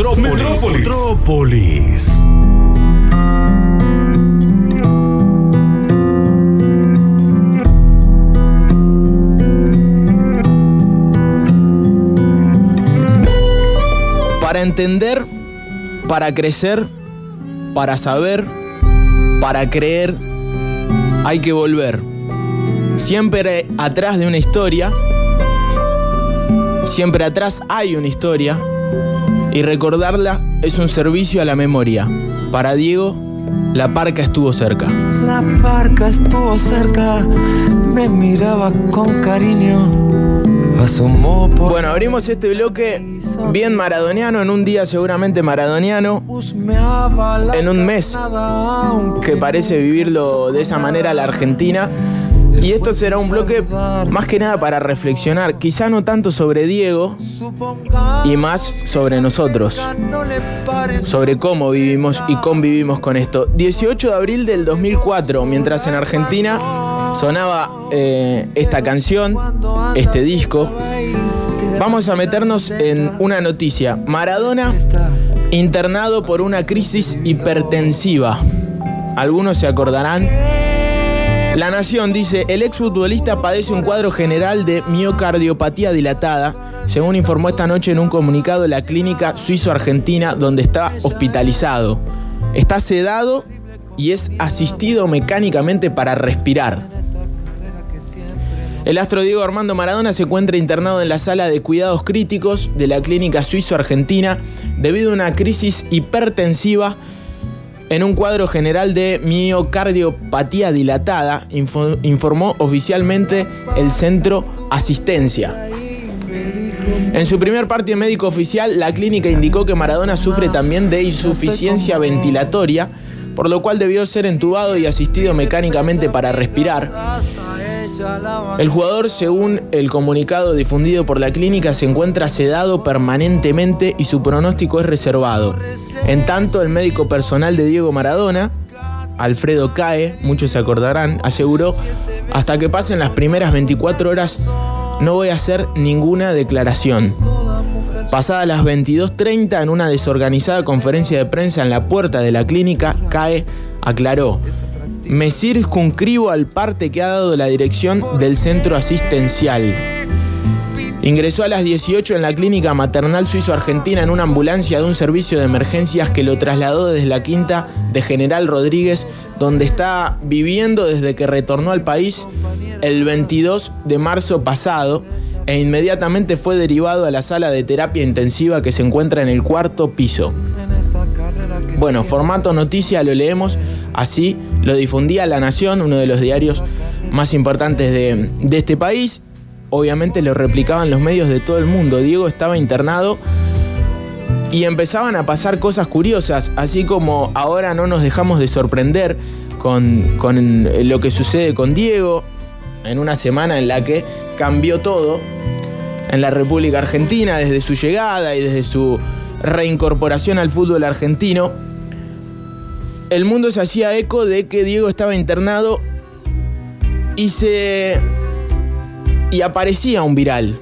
Metrópolis. Metrópolis. Para entender, para crecer, para saber, para creer, hay que volver. Siempre atrás de una historia, siempre atrás hay una historia y recordarla es un servicio a la memoria. Para Diego, la parca estuvo cerca. La parca estuvo cerca, me miraba con cariño. Asomó por Bueno, abrimos este bloque bien maradoniano, en un día seguramente maradoniano, en un mes que parece vivirlo de esa manera la Argentina. Y esto será un bloque más que nada para reflexionar, quizá no tanto sobre Diego y más sobre nosotros, sobre cómo vivimos y convivimos con esto. 18 de abril del 2004, mientras en Argentina sonaba eh, esta canción, este disco, vamos a meternos en una noticia. Maradona internado por una crisis hipertensiva. Algunos se acordarán. La Nación dice, el exfutbolista padece un cuadro general de miocardiopatía dilatada, según informó esta noche en un comunicado la clínica suizo-argentina donde está hospitalizado. Está sedado y es asistido mecánicamente para respirar. El astro Diego Armando Maradona se encuentra internado en la sala de cuidados críticos de la clínica suizo-argentina debido a una crisis hipertensiva en un cuadro general de miocardiopatía dilatada, info- informó oficialmente el centro Asistencia. En su primer parte médico oficial, la clínica indicó que Maradona sufre también de insuficiencia ventilatoria, por lo cual debió ser entubado y asistido mecánicamente para respirar. El jugador, según el comunicado difundido por la clínica, se encuentra sedado permanentemente y su pronóstico es reservado. En tanto, el médico personal de Diego Maradona, Alfredo Cae, muchos se acordarán, aseguró, hasta que pasen las primeras 24 horas no voy a hacer ninguna declaración. Pasadas las 22.30 en una desorganizada conferencia de prensa en la puerta de la clínica, Cae aclaró, me circunscribo al parte que ha dado la dirección del centro asistencial. Ingresó a las 18 en la clínica maternal suizo-argentina en una ambulancia de un servicio de emergencias que lo trasladó desde la quinta de General Rodríguez, donde está viviendo desde que retornó al país el 22 de marzo pasado e inmediatamente fue derivado a la sala de terapia intensiva que se encuentra en el cuarto piso. Bueno, formato noticia lo leemos, así lo difundía La Nación, uno de los diarios más importantes de, este país. Obviamente lo replicaban los medios de todo el mundo. Diego estaba internado y empezaban a pasar cosas curiosas, así como ahora no nos dejamos de sorprender con, con lo que sucede con Diego en una semana en la que cambió todo en la República Argentina desde su llegada y desde su reincorporación al fútbol argentino. El mundo se hacía eco de que Diego estaba internado y se y aparecía un viral.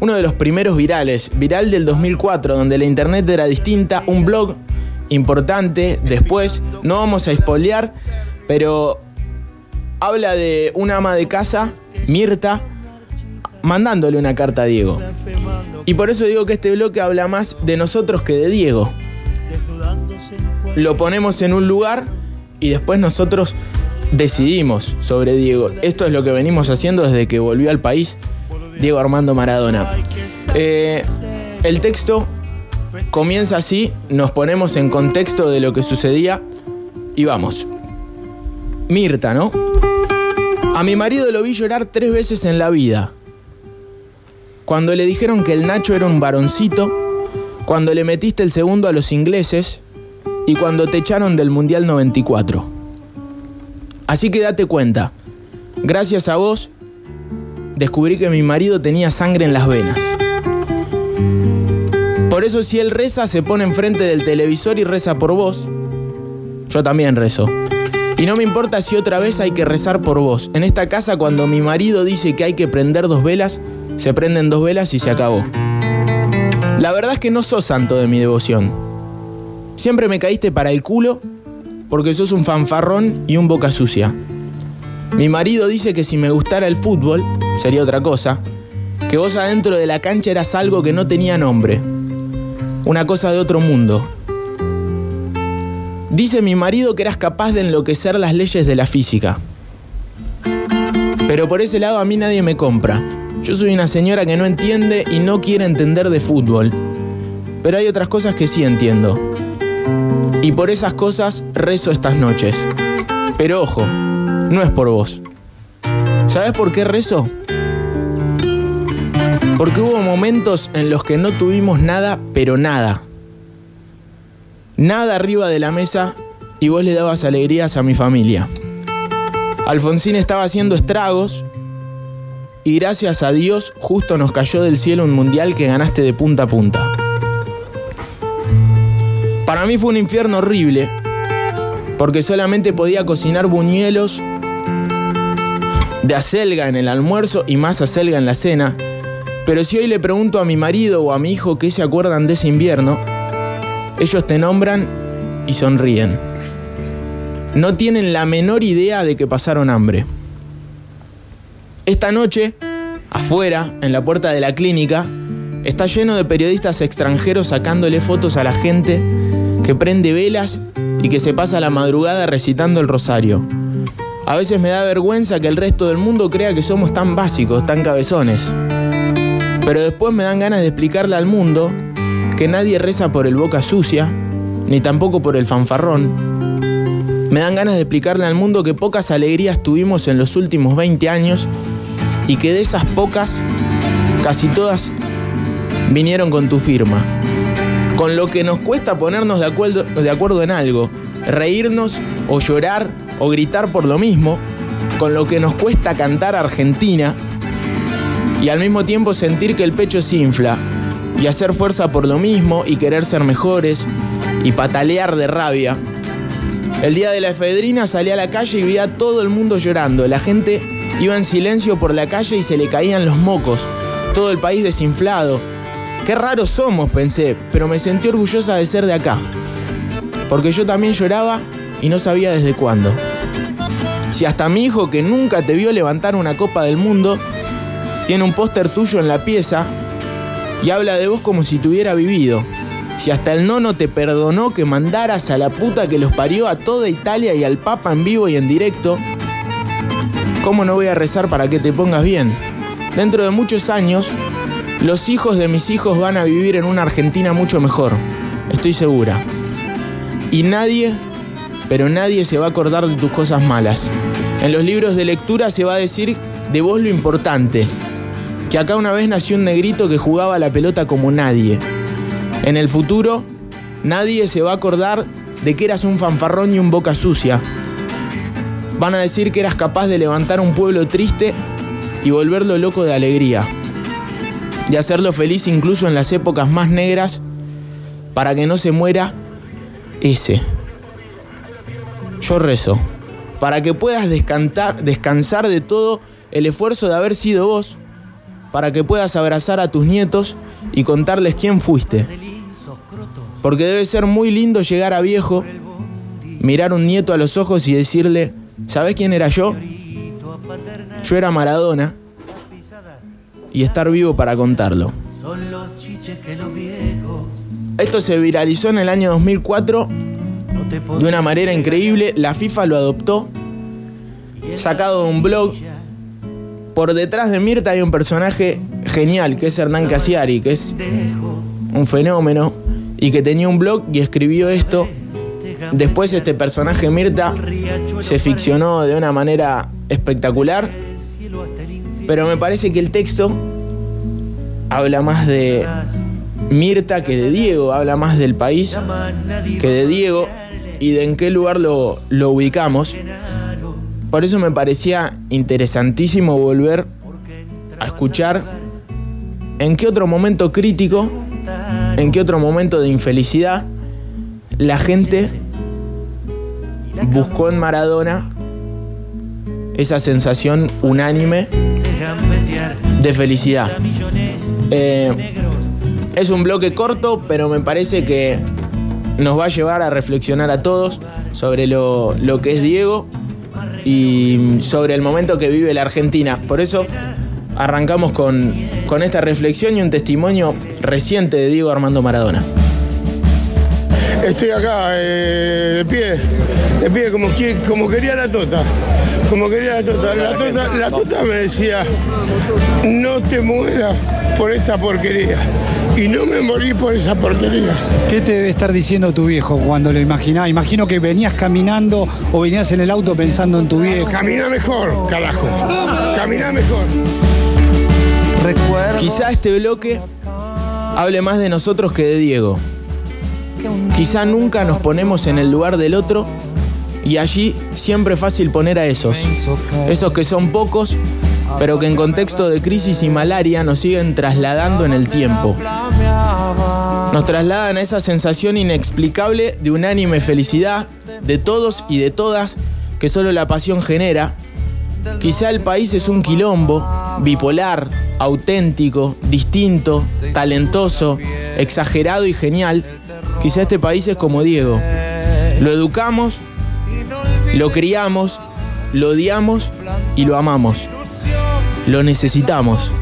Uno de los primeros virales, viral del 2004, donde la internet era distinta, un blog importante, después, no vamos a espolear, pero habla de una ama de casa, Mirta, mandándole una carta a Diego. Y por eso digo que este bloque habla más de nosotros que de Diego. Lo ponemos en un lugar y después nosotros decidimos sobre Diego. Esto es lo que venimos haciendo desde que volvió al país Diego Armando Maradona. Eh, el texto comienza así, nos ponemos en contexto de lo que sucedía y vamos. Mirta, ¿no? A mi marido lo vi llorar tres veces en la vida. Cuando le dijeron que el Nacho era un varoncito, cuando le metiste el segundo a los ingleses y cuando te echaron del Mundial 94. Así que date cuenta, gracias a vos descubrí que mi marido tenía sangre en las venas. Por eso si él reza, se pone enfrente del televisor y reza por vos. Yo también rezo. Y no me importa si otra vez hay que rezar por vos. En esta casa cuando mi marido dice que hay que prender dos velas, se prenden dos velas y se acabó. La verdad es que no sos santo de mi devoción. Siempre me caíste para el culo porque sos un fanfarrón y un boca sucia. Mi marido dice que si me gustara el fútbol, sería otra cosa, que vos adentro de la cancha eras algo que no tenía nombre, una cosa de otro mundo. Dice mi marido que eras capaz de enloquecer las leyes de la física. Pero por ese lado a mí nadie me compra. Yo soy una señora que no entiende y no quiere entender de fútbol. Pero hay otras cosas que sí entiendo. Y por esas cosas rezo estas noches. Pero ojo, no es por vos. ¿Sabes por qué rezo? Porque hubo momentos en los que no tuvimos nada, pero nada. Nada arriba de la mesa y vos le dabas alegrías a mi familia. Alfonsín estaba haciendo estragos y gracias a Dios justo nos cayó del cielo un mundial que ganaste de punta a punta. Para mí fue un infierno horrible porque solamente podía cocinar buñuelos de acelga en el almuerzo y más acelga en la cena. Pero si hoy le pregunto a mi marido o a mi hijo qué se acuerdan de ese invierno, ellos te nombran y sonríen. No tienen la menor idea de que pasaron hambre. Esta noche, afuera, en la puerta de la clínica, está lleno de periodistas extranjeros sacándole fotos a la gente que prende velas y que se pasa la madrugada recitando el rosario. A veces me da vergüenza que el resto del mundo crea que somos tan básicos, tan cabezones. Pero después me dan ganas de explicarle al mundo que nadie reza por el boca sucia, ni tampoco por el fanfarrón. Me dan ganas de explicarle al mundo que pocas alegrías tuvimos en los últimos 20 años y que de esas pocas, casi todas vinieron con tu firma. Con lo que nos cuesta ponernos de acuerdo, de acuerdo en algo, reírnos o llorar o gritar por lo mismo, con lo que nos cuesta cantar Argentina y al mismo tiempo sentir que el pecho se infla y hacer fuerza por lo mismo y querer ser mejores y patalear de rabia. El día de la efedrina salí a la calle y vi a todo el mundo llorando. La gente iba en silencio por la calle y se le caían los mocos. Todo el país desinflado. Qué raros somos, pensé, pero me sentí orgullosa de ser de acá. Porque yo también lloraba y no sabía desde cuándo. Si hasta mi hijo que nunca te vio levantar una copa del mundo, tiene un póster tuyo en la pieza y habla de vos como si tuviera vivido. Si hasta el nono te perdonó que mandaras a la puta que los parió a toda Italia y al Papa en vivo y en directo, ¿cómo no voy a rezar para que te pongas bien? Dentro de muchos años, los hijos de mis hijos van a vivir en una Argentina mucho mejor, estoy segura. Y nadie, pero nadie se va a acordar de tus cosas malas. En los libros de lectura se va a decir de vos lo importante, que acá una vez nació un negrito que jugaba la pelota como nadie. En el futuro, nadie se va a acordar de que eras un fanfarrón y un boca sucia. Van a decir que eras capaz de levantar un pueblo triste y volverlo loco de alegría. De hacerlo feliz incluso en las épocas más negras para que no se muera ese. Yo rezo. Para que puedas descansar, de todo el esfuerzo de haber sido vos. Para que puedas abrazar a tus nietos y contarles quién fuiste. Porque debe ser muy lindo llegar a viejo, mirar un nieto a los ojos y decirle, ¿sabes quién era yo? Yo era Maradona y estar vivo para contarlo. Esto se viralizó en el año 2004 de una manera increíble. La FIFA lo adoptó, sacado de un blog. Por detrás de Mirta hay un personaje genial, que es Hernán Casiari, que es un fenómeno y que tenía un blog y escribió esto. Después este personaje Mirta se ficcionó de una manera espectacular, pero me parece que el texto habla más de Mirta que de Diego, habla más del país que de Diego y de en qué lugar lo, lo ubicamos. Por eso me parecía interesantísimo volver a escuchar en qué otro momento crítico, en qué otro momento de infelicidad, la gente buscó en Maradona esa sensación unánime de felicidad. Eh, Es un bloque corto, pero me parece que nos va a llevar a reflexionar a todos sobre lo, lo que es Diego y sobre el momento que vive la Argentina. Por eso arrancamos con, con esta reflexión y un testimonio reciente de Diego Armando Maradona. Estoy acá eh, de pie, de pie como, como quería la tota. Como quería la tota. La tota, la tota me decía, no te mueras por esta porquería. Y no me morí por esa porquería. ¿Qué te debe estar diciendo tu viejo cuando lo imaginás? Imagino que venías caminando o venías en el auto pensando en tu viejo. Camina mejor, carajo. Camina mejor. Recuerdo Quizá este bloque hable más de nosotros que de Diego. Quizá nunca nos ponemos en el lugar del otro y allí siempre es fácil poner a esos. Esos que son pocos, pero que en contexto de crisis y malaria nos siguen trasladando en el tiempo. Nos trasladan a esa sensación inexplicable de unánime felicidad de todos y de todas que solo la pasión genera. Quizá el país es un quilombo, bipolar, auténtico, distinto, talentoso, exagerado y genial. Quizá este país es como Diego. Lo educamos, lo criamos, lo odiamos y lo amamos. Lo necesitamos.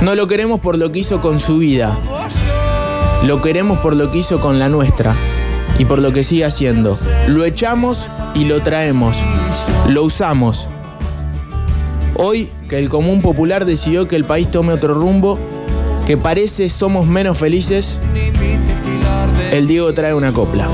No lo queremos por lo que hizo con su vida. Lo queremos por lo que hizo con la nuestra y por lo que sigue haciendo. Lo echamos y lo traemos. Lo usamos. Hoy que el común popular decidió que el país tome otro rumbo, que parece somos menos felices, el Diego trae una copla.